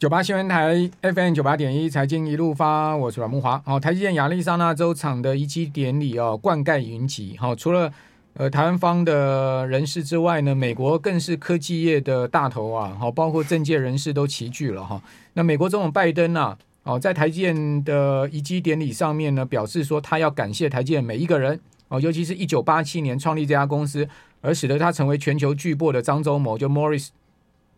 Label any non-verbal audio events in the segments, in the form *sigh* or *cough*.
九八新闻台 FM 九八点一财经一路发，我是阮慕华。好，台积电亚利桑那州厂的移机典礼哦，冠盖云集。好，除了呃台湾方的人士之外呢，美国更是科技业的大头啊。好，包括政界人士都齐聚了哈。那美国总统拜登啊，哦，在台积电的移机典礼上面呢，表示说他要感谢台积电每一个人哦，尤其是一九八七年创立这家公司，而使得他成为全球巨擘的张忠谋，就 Morris。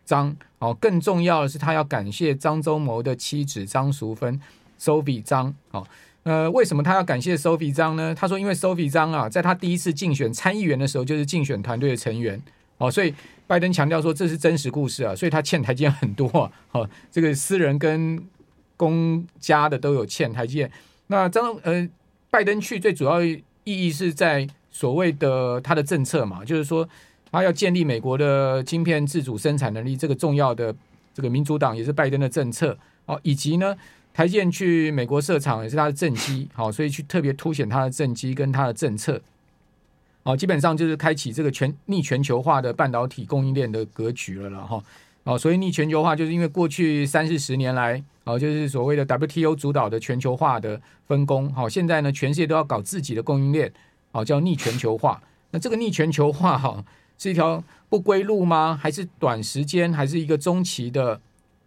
张哦，更重要的是，他要感谢张忠谋的妻子张淑芬，Sophie 张哦。呃，为什么他要感谢 Sophie 张呢？他说，因为 Sophie 张啊，在他第一次竞选参议员的时候，就是竞选团队的成员哦。所以拜登强调说，这是真实故事啊，所以他欠台阶很多啊。哦，这个私人跟公家的都有欠台阶。那张呃，拜登去最主要意义是在所谓的他的政策嘛，就是说。他要建立美国的晶片自主生产能力，这个重要的这个民主党也是拜登的政策。哦，以及呢，台建去美国设厂也是他的政绩，好，所以去特别凸显他的政绩跟他的政策，哦，基本上就是开启这个全逆全球化的半导体供应链的格局了了哈，哦，所以逆全球化就是因为过去三四十年来，哦，就是所谓的 WTO 主导的全球化的分工，好，现在呢，全世界都要搞自己的供应链，好，叫逆全球化，那这个逆全球化哈。是一条不归路吗？还是短时间，还是一个中期的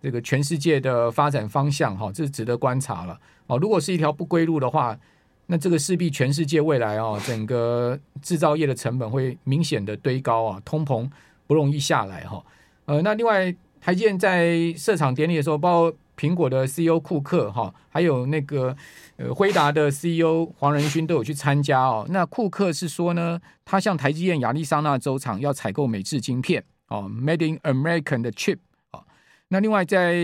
这个全世界的发展方向？哈，这是值得观察了。哦，如果是一条不归路的话，那这个势必全世界未来啊，整个制造业的成本会明显的堆高啊，通膨不容易下来哈。呃，那另外台建在设厂典礼的时候，包括苹果的 CEO 库克哈，还有那个呃辉达的 CEO 黄仁勋都有去参加哦。那库克是说呢，他向台积电亚利桑那州厂要采购美制晶片哦，Made in American 的 chip 哦。那另外在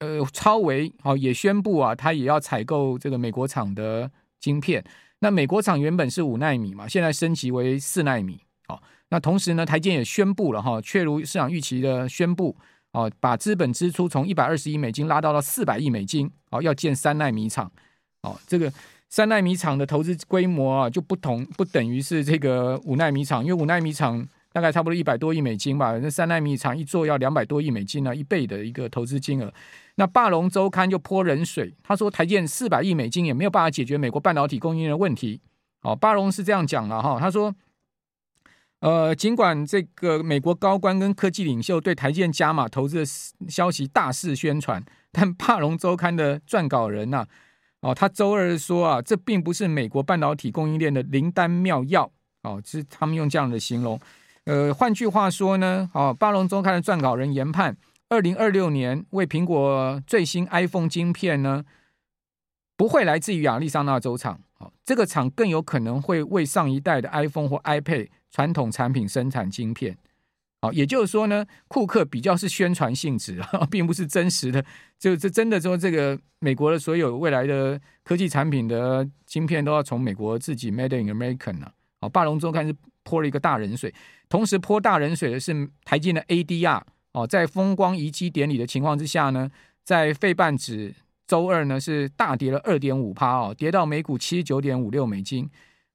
呃超微哦也宣布啊，他也要采购这个美国厂的晶片。那美国厂原本是五奈米嘛，现在升级为四奈米哦。那同时呢，台积电也宣布了哈，确如市场预期的宣布。哦，把资本支出从一百二十亿美金拉到了四百亿美金，哦，要建三奈米厂，哦，这个三奈米厂的投资规模啊就不同，不等于是这个五奈米厂，因为五奈米厂大概差不多一百多亿美金吧，那三奈米厂一做要两百多亿美金呢，一倍的一个投资金额。那巴龙周刊就泼冷水，他说台建四百亿美金也没有办法解决美国半导体供应链的问题。哦，巴龙是这样讲了哈，他说。呃，尽管这个美国高官跟科技领袖对台积电加码投资的消息大肆宣传，但《巴龙周刊》的撰稿人呐、啊，哦，他周二说啊，这并不是美国半导体供应链的灵丹妙药，哦，是他们用这样的形容。呃，换句话说呢，哦，《巴龙周刊》的撰稿人研判，二零二六年为苹果最新 iPhone 晶片呢，不会来自于亚利桑那州厂，哦，这个厂更有可能会为上一代的 iPhone 或 iPad。传统产品生产晶片，好，也就是说呢，库克比较是宣传性质，*laughs* 并不是真实的。就这真的说，这个美国的所有未来的科技产品的晶片都要从美国自己 Made in American 啊。好，巴龙周刊是泼了一个大冷水，同时泼大冷水的是台积的 ADR 哦，在风光移机典礼的情况之下呢，在费半指周二呢是大跌了二点五趴哦，跌到每股七十九点五六美金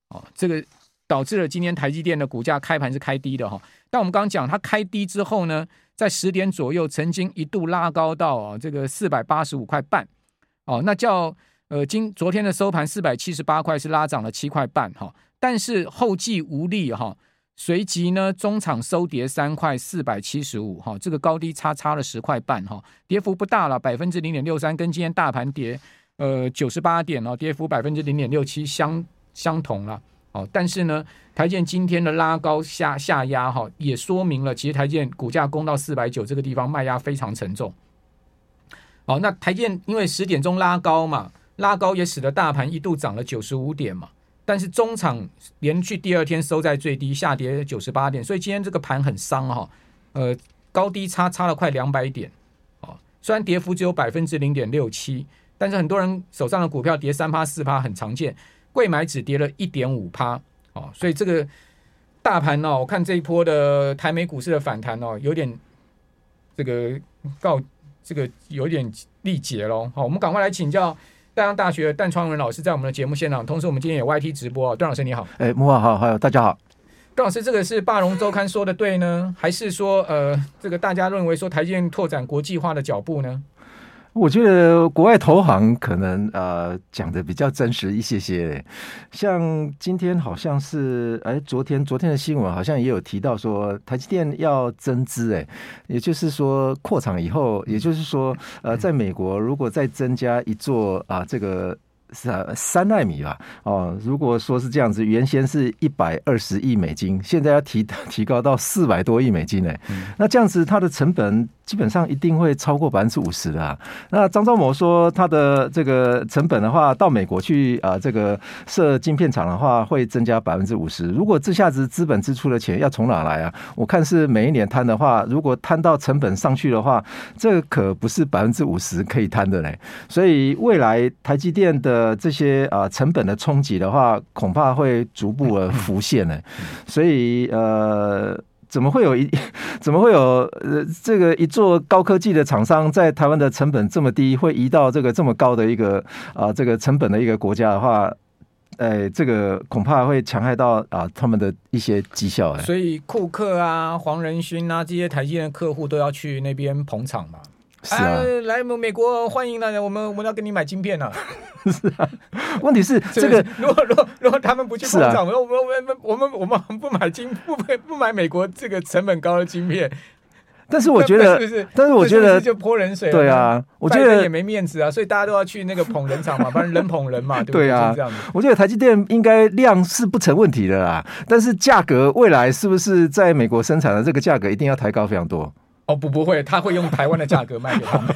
哦，这个。导致了今天台积电的股价开盘是开低的哈，但我们刚刚讲它开低之后呢，在十点左右曾经一度拉高到啊这个四百八十五块半。哦，那叫呃今昨天的收盘四百七十八块是拉涨了七块半哈，但是后继无力哈，随即呢中场收跌三块四百七十五哈，这个高低差差了十块半哈，跌幅不大了百分之零点六三，跟今天大盘跌呃九十八点哦，跌幅百分之零点六七相相同了。哦，但是呢，台建今天的拉高下下压哈，也说明了其实台建股价攻到四百九这个地方卖压非常沉重。好，那台建因为十点钟拉高嘛，拉高也使得大盘一度涨了九十五点嘛，但是中场连续第二天收在最低，下跌九十八点，所以今天这个盘很伤哈，呃，高低差差了快两百点。哦，虽然跌幅只有百分之零点六七，但是很多人手上的股票跌三趴四趴很常见。柜买只跌了一点五趴，哦，所以这个大盘哦，我看这一波的台美股市的反弹哦，有点这个告这个有点力竭喽。好，我们赶快来请教淡江大学的淡创文老师，在我们的节目现场，同时我们今天也 YT 直播，段老师你好，哎，慕驊好，好，大家好。段老师，这个是霸龙周刊说的对呢，还是说呃，这个大家认为说台积电拓展国际化的脚步呢？我觉得国外投行可能呃讲的比较真实一些些，像今天好像是哎，昨天昨天的新闻好像也有提到说台积电要增资哎，也就是说扩厂以后，也就是说呃，在美国如果再增加一座啊这个。三三纳米吧，哦，如果说是这样子，原先是一百二十亿美金，现在要提提高到四百多亿美金呢，嗯、那这样子它的成本基本上一定会超过百分之五十的。那张忠谋说，他的这个成本的话，到美国去啊，这个设晶片厂的话，会增加百分之五十。如果这下子资本支出的钱要从哪来啊？我看是每一年摊的话，如果摊到成本上去的话，这可不是百分之五十可以摊的嘞。所以未来台积电的。呃，这些啊成本的冲击的话，恐怕会逐步的浮现呢。所以呃，怎么会有一 *laughs* 怎么会有呃这个一座高科技的厂商在台湾的成本这么低，会移到这个这么高的一个啊这个成本的一个国家的话，哎，这个恐怕会强害到啊他们的一些绩效。所以库克啊、黄仁勋啊这些台积电的客户都要去那边捧场嘛。是啊，啊，来美国欢迎呢，我们我们要跟你买晶片呢。*laughs* 是啊，问题是 *laughs* 这个，如果如果如果他们不去捧场，我们我们我们我们不买晶不买不买美国这个成本高的晶片。但是我觉得，是不是但是我觉得就泼冷水。对啊，我觉得也没面子啊，所以大家都要去那个捧人场嘛，*laughs* 反正人捧人嘛，对不对？对啊，这样子。我觉得台积电应该量是不成问题的啦，但是价格未来是不是在美国生产的这个价格一定要抬高非常多？哦不不会，他会用台湾的价格卖给他们。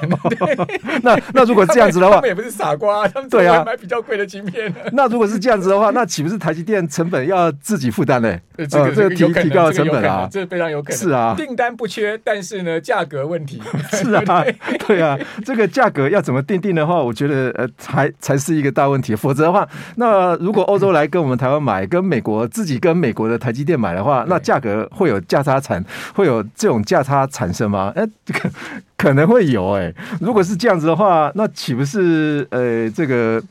*laughs* 那那如果这样子的话，他们也不是傻瓜，他们对啊，买比较贵的晶片。*laughs* 那如果是这样子的话，那岂不是台积电成本要自己负担呢？这个这个提提高成本啊，这非常有可能。是啊，订单不缺，但是呢，价格问题。*laughs* 是啊，对啊，这个价格要怎么定定的话，我觉得呃，才才是一个大问题。否则的话，那如果欧洲来跟我们台湾买，跟美国自己跟美国的台积电买的话，那价格会有价差产，会有这种价差产生吗？哎，这个可能会有哎。如果是这样子的话，那岂不是呃，这个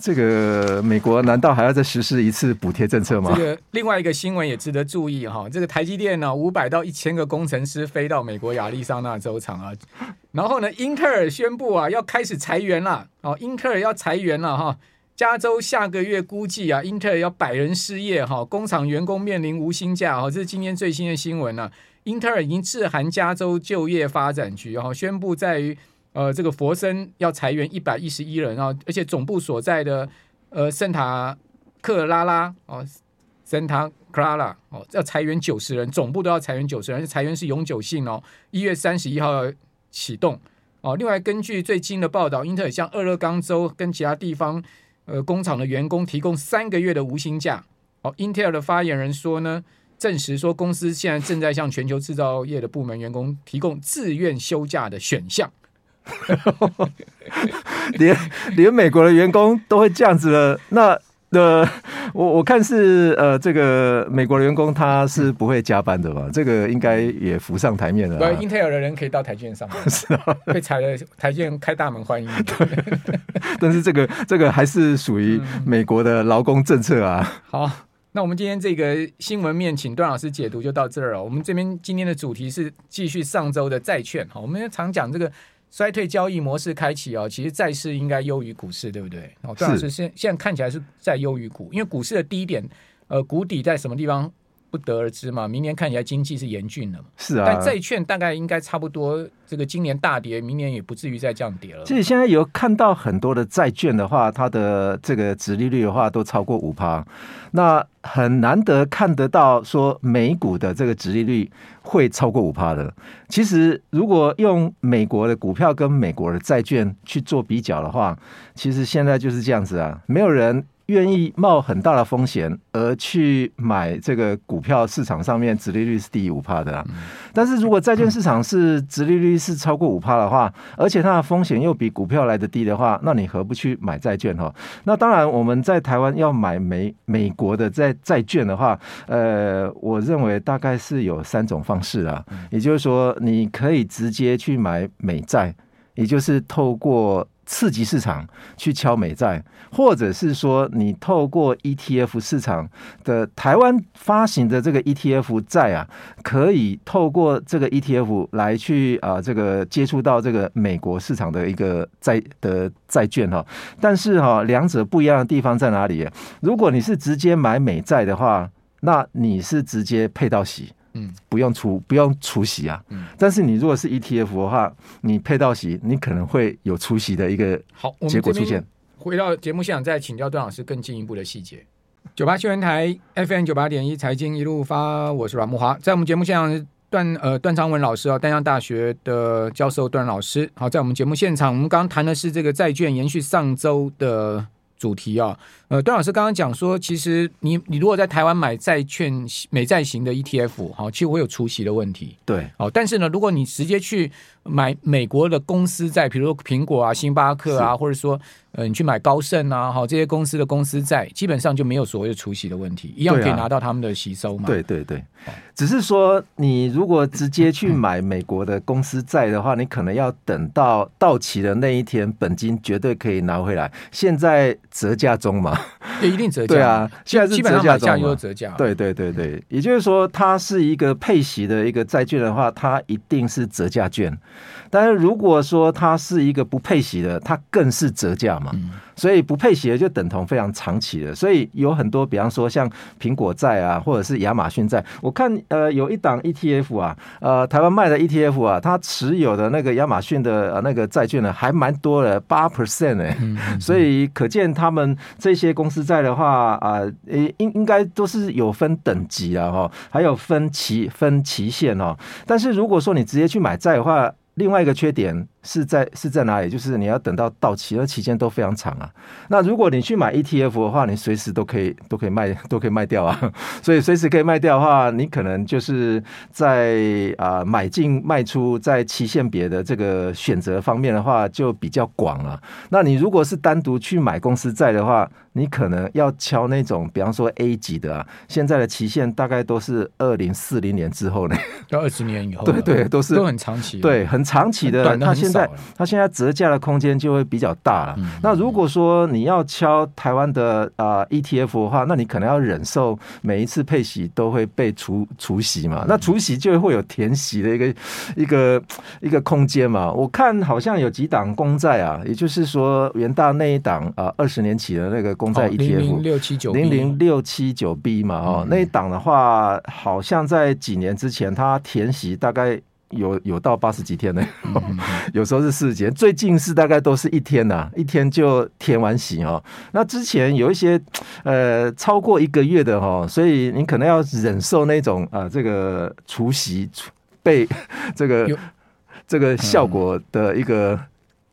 这个美国难道还要再实施一次补贴政策吗？这个另外一个新闻。也值得注意哈，这个台积电呢，五百到一千个工程师飞到美国亚利桑那州厂啊，然后呢，英特尔宣布啊要开始裁员了哦，英特尔要裁员了哈，加州下个月估计啊，英特尔要百人失业哈，工厂员工面临无薪假哈，这是今天最新的新闻呢。英特尔已经致函加州就业发展局哈，宣布在于呃这个佛森要裁员一百一十一人啊，而且总部所在的呃圣塔克拉拉哦。森塔克拉拉哦，要裁员九十人，总部都要裁员九十人，而且裁员是永久性哦。一月三十一号要启动哦。另外，根据最新的报道，英特尔向俄勒冈州跟其他地方呃工厂的员工提供三个月的无薪假。哦，英特尔的发言人说呢，证实说公司现在正在向全球制造业的部门员工提供自愿休假的选项。*laughs* 连连美国的员工都会这样子了，那。呃，我我看是呃，这个美国的员工他是不会加班的吧？这个应该也浮上台面了。对，英特尔的人可以到台积电上班，*laughs* 是啊，被裁了，台积电开大门欢迎。*laughs* 但是这个这个还是属于美国的劳工政策啊。好，那我们今天这个新闻面，请段老师解读就到这儿了。我们这边今天的主题是继续上周的债券。哈，我们常讲这个。衰退交易模式开启哦，其实债市应该优于股市，对不对？哦，段老师现现在看起来是在优于股，因为股市的低点，呃，谷底在什么地方不得而知嘛。明年看起来经济是严峻的嘛，是啊。但债券大概应该差不多，这个今年大跌，明年也不至于再降跌了。其实现在有看到很多的债券的话，它的这个殖利率的话都超过五趴，那很难得看得到说美股的这个殖利率。会超过五趴的。其实，如果用美国的股票跟美国的债券去做比较的话，其实现在就是这样子啊，没有人。愿意冒很大的风险而去买这个股票市场上面殖利率是低于五趴的啦。但是如果债券市场是殖利率是超过五趴的话，而且它的风险又比股票来得低的话，那你何不去买债券哈？那当然，我们在台湾要买美美国的债债券的话，呃，我认为大概是有三种方式啊。也就是说，你可以直接去买美债，也就是透过。次级市场去敲美债，或者是说你透过 ETF 市场的台湾发行的这个 ETF 债啊，可以透过这个 ETF 来去啊这个接触到这个美国市场的一个债的债券哈。但是哈，两者不一样的地方在哪里？如果你是直接买美债的话，那你是直接配到息。嗯，不用出不用出席啊。嗯，但是你如果是 ETF 的话，你配到息，你可能会有出席的一个好结果出现。回到节目现场，再请教段老师更进一步的细节。九八新闻台 FM 九八点一财经一路发，我是阮慕华，在我们节目现场段呃段昌文老师啊，丹江大学的教授段老师。好，在我们节目现场，我们刚刚谈的是这个债券，延续上周的。主题啊，呃，段老师刚刚讲说，其实你你如果在台湾买债券美债型的 ETF，好，其实会有除息的问题。对，哦，但是呢，如果你直接去买美国的公司债，比如说苹果啊、星巴克啊，或者说呃，你去买高盛啊，好，这些公司的公司债，基本上就没有所谓的除息的问题，一样可以拿到他们的息收嘛。对对对。只是说，你如果直接去买美国的公司债的话，你可能要等到到期的那一天，本金绝对可以拿回来。现在折价中嘛，*laughs* 也一定折价。对啊，现在是折价中嘛。折价。对对对对，也就是说，它是一个配息的一个债券的话，它一定是折价券。但是如果说它是一个不配息的，它更是折价嘛。所以不配息的就等同非常长期的。所以有很多，比方说像苹果债啊，或者是亚马逊债，我看呃有一档 ETF 啊，呃台湾卖的 ETF 啊，它持有的那个亚马逊的那个债券呢，还蛮多的，八 percent 哎。所以可见他们这些公司债的话啊，应应该都是有分等级啊哈，还有分期分期限哦。但是如果说你直接去买债的话，另外一个缺点是在是在哪里？就是你要等到到期，那期间都非常长啊。那如果你去买 ETF 的话，你随时都可以都可以卖都可以卖掉啊。*laughs* 所以随时可以卖掉的话，你可能就是在啊买进卖出在期限别的这个选择方面的话就比较广了。那你如果是单独去买公司债的话，你可能要敲那种，比方说 A 级的啊，现在的期限大概都是二零四零年之后呢，要二十年以后，对对，都是都很长期，对，很长期的。它现在它现在折价的空间就会比较大了。那如果说你要敲台湾的啊 ETF 的话，那你可能要忍受每一次配息都会被除除息嘛，那除息就会有填息的一个一个一个空间嘛。我看好像有几档公债啊，也就是说元大那一档啊，二十年期的那个。公债 ETF 零零六七九零零六七九 B 嘛，哦，那一档的话，好像在几年之前，它填息大概有有到八十几天呢，*laughs* 有时候是四十几天，最近是大概都是一天呐，一天就填完息哦。那之前有一些呃超过一个月的哈，所以你可能要忍受那种啊这个除息被 *laughs* 这个这个效果的一个。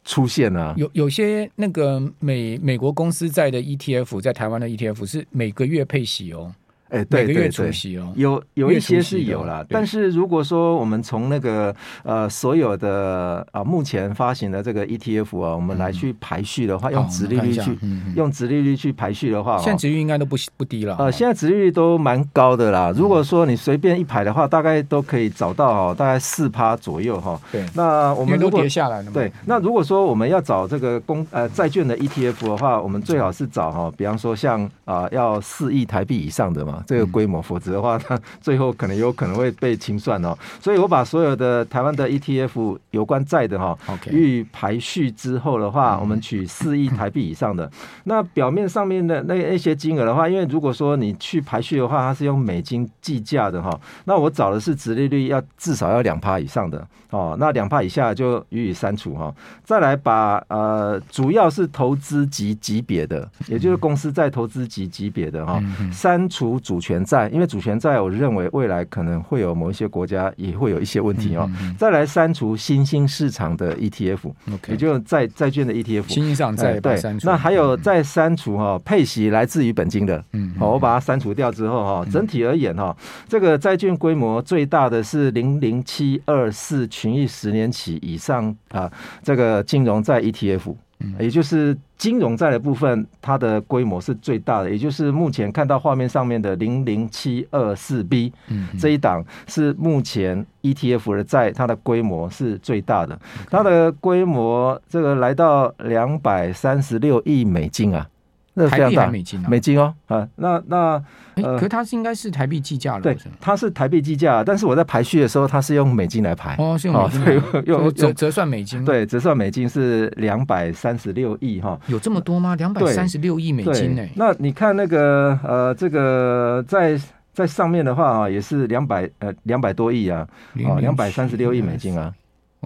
出现啊，有有些那个美美国公司在的 ETF，在台湾的 ETF 是每个月配息哦。哎，对对对，有有一些是有啦，但是如果说我们从那个呃所有的啊目前发行的这个 ETF 啊，我们来去排序的话，用殖利率去用殖利率去排序的话，现在殖利率应该都不不低了。呃，现在殖利率都蛮高的啦。如果说你随便一排的话，大概都可以找到哈，大概四趴左右哈。对，那我们如果跌下来了，对，那如果说我们要找这个公呃债券的 ETF 的话，我们最好是找哈，比方说像啊要四亿台币以上的嘛。这个规模，否则的话，它 *laughs* 最后可能有可能会被清算哦。所以我把所有的台湾的 ETF 有关债的哈，予以排序之后的话，我们取四亿台币以上的。那表面上面的那那些金额的话，因为如果说你去排序的话，它是用美金计价的哈。那我找的是殖利率要至少要两趴以上的哦。那两趴以下就予以删除哈。再来把呃，主要是投资级级别的，也就是公司在投资级级别的哈，删除主权债，因为主权债，我认为未来可能会有某一些国家也会有一些问题哦。再来删除新兴市场的 ETF，也就是债债券的 ETF，新兴市场债对。那还有再删除哈配息来自于本金的，嗯，好，我把它删除掉之后哈，整体而言哈，这个债券规模最大的是零零七二四群益十年期以上啊，这个金融债 ETF。嗯、也就是金融债的部分，它的规模是最大的，也就是目前看到画面上面的零零七二四 B，嗯，这一档是目前 ETF 的债，它的规模是最大的，它的规模这个来到两百三十六亿美金啊。那非常大，美金、啊、美金哦，啊，那那，呃、可是它是应该是台币计价了，对，它是台币计价，但是我在排序的时候，它是用美金来排，哦，是用美金来排，用折折算美金，对，折算美金是两百三十六亿哈，有这么多吗？两百三十六亿美金呢？那你看那个呃，这个在在上面的话啊，也是两百呃两百多亿啊，啊，两百三十六亿美金。啊，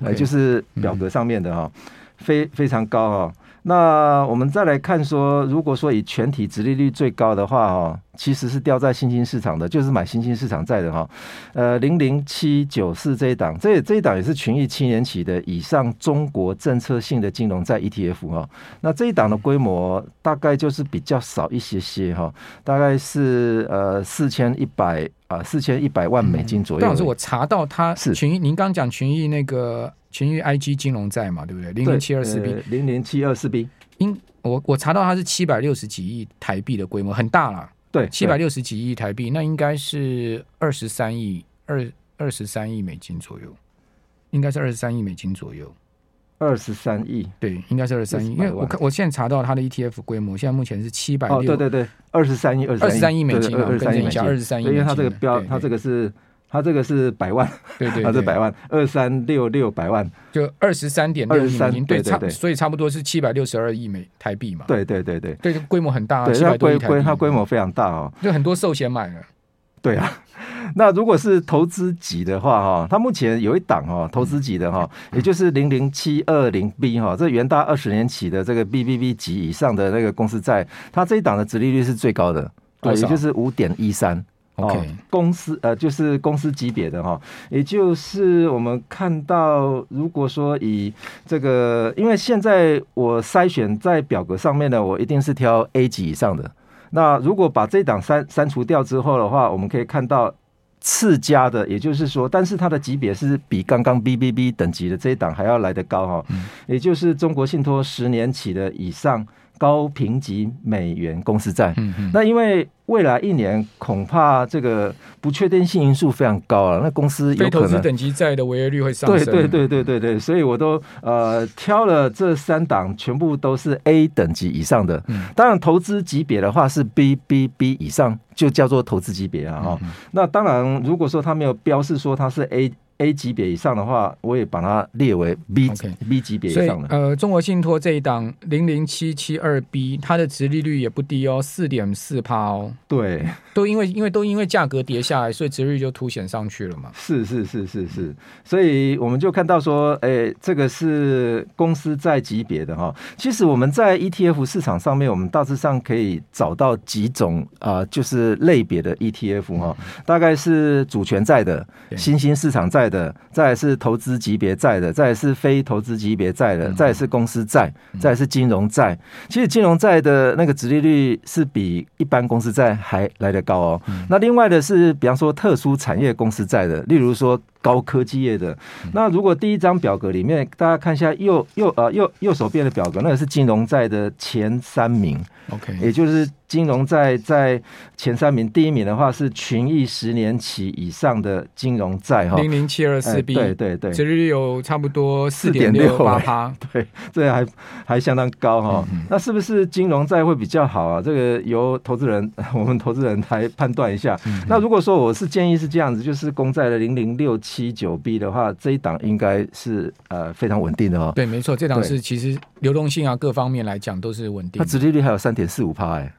呃，就是表格上面的哈，非非常高啊。那我们再来看说，如果说以全体殖利率最高的话，哈，其实是掉在新兴市场的，就是买新兴市场债的哈，呃，零零七九四这一档，这这一档也是群益七年期的以上中国政策性的金融债 ETF 哈。那这一档的规模大概就是比较少一些些哈，大概是呃四千一百啊四千一百万美金左右。但是我查到它是群益，您刚讲群益那个。群益 IG 金融债嘛，对不对？零零七二四 B，零零七二四 B，因我我查到它是七百六十几亿台币的规模，很大了。对，七百六十几亿台币，那应该是二十三亿二二十三亿美金左右，应该是二十三亿美金左右。二十三亿，对，应该是二十三亿。因为我看我现在查到它的 ETF 规模，现在目前是七百六。对对对，二十三亿，二十三亿美金，二十三亿美金，二十三亿。因为它这个标，它这个是。它这个是百万，对对，它是百万，二三六六百万，就二十三点六亿美金，对，差，所以差不多是七百六十二亿美台币嘛。对对对对，对，规模很大，对，它规规它规模非常大哦，就很多寿险买了。对啊，*laughs* 那如果是投资级的话哈，它目前有一档哈，投资级的哈，也就是零零七二零 B 哈，这元大二十年起的这个 BBB 级以上的那个公司债，它这一档的殖利率是最高的，对，也就是五点一三。OK，公司呃，就是公司级别的哈，也就是我们看到，如果说以这个，因为现在我筛选在表格上面呢，我一定是挑 A 级以上的。那如果把这档删删除掉之后的话，我们可以看到次佳的，也就是说，但是它的级别是比刚刚 BBB 等级的这一档还要来得高哈，也就是中国信托十年起的以上高评级美元公司债。嗯那因为未来一年恐怕这个不确定性因素非常高啊，那公司有投资等级债的违约率会上升。对对对对对对，所以我都呃挑了这三档，全部都是 A 等级以上的。当然投资级别的话是 BBB 以上，就叫做投资级别啊哈。那当然，如果说它没有标示说它是 A。A 级别以上的话，我也把它列为 B. B 级别以上的。呃，中国信托这一档零零七七二 B，它的值利率也不低哦，四点四趴哦。对，都因为因为都因为价格跌下来，所以值利率就凸显上去了嘛。是是是是是，所以我们就看到说，哎、欸，这个是公司债级别的哈。其实我们在 ETF 市场上面，我们大致上可以找到几种啊、呃，就是类别的 ETF 哈，大概是主权债的、新兴市场债。的，再是投资级别债的，再是非投资级别债的，再是公司债，再是金融债。其实金融债的那个殖利率是比一般公司债还来得高哦。那另外的是，比方说特殊产业公司债的，例如说。高科技业的，那如果第一张表格里面，大家看一下右右呃右右手边的表格，那个是金融债的前三名，OK，也就是金融债在前三名，第一名的话是群益十年期以上的金融债哈，零零七二四 B，对对对，殖利率有差不多四点六八趴，*laughs* 对，这还还相当高哈。嗯、那是不是金融债会比较好啊？这个由投资人 *laughs* 我们投资人来判断一下。嗯、那如果说我是建议是这样子，就是公债的零零六七。七九 B 的话，这一档应该是呃非常稳定的哦。对，没错，这档是其实流动性啊各方面来讲都是稳定。它殖利率还有三点四五趴哎。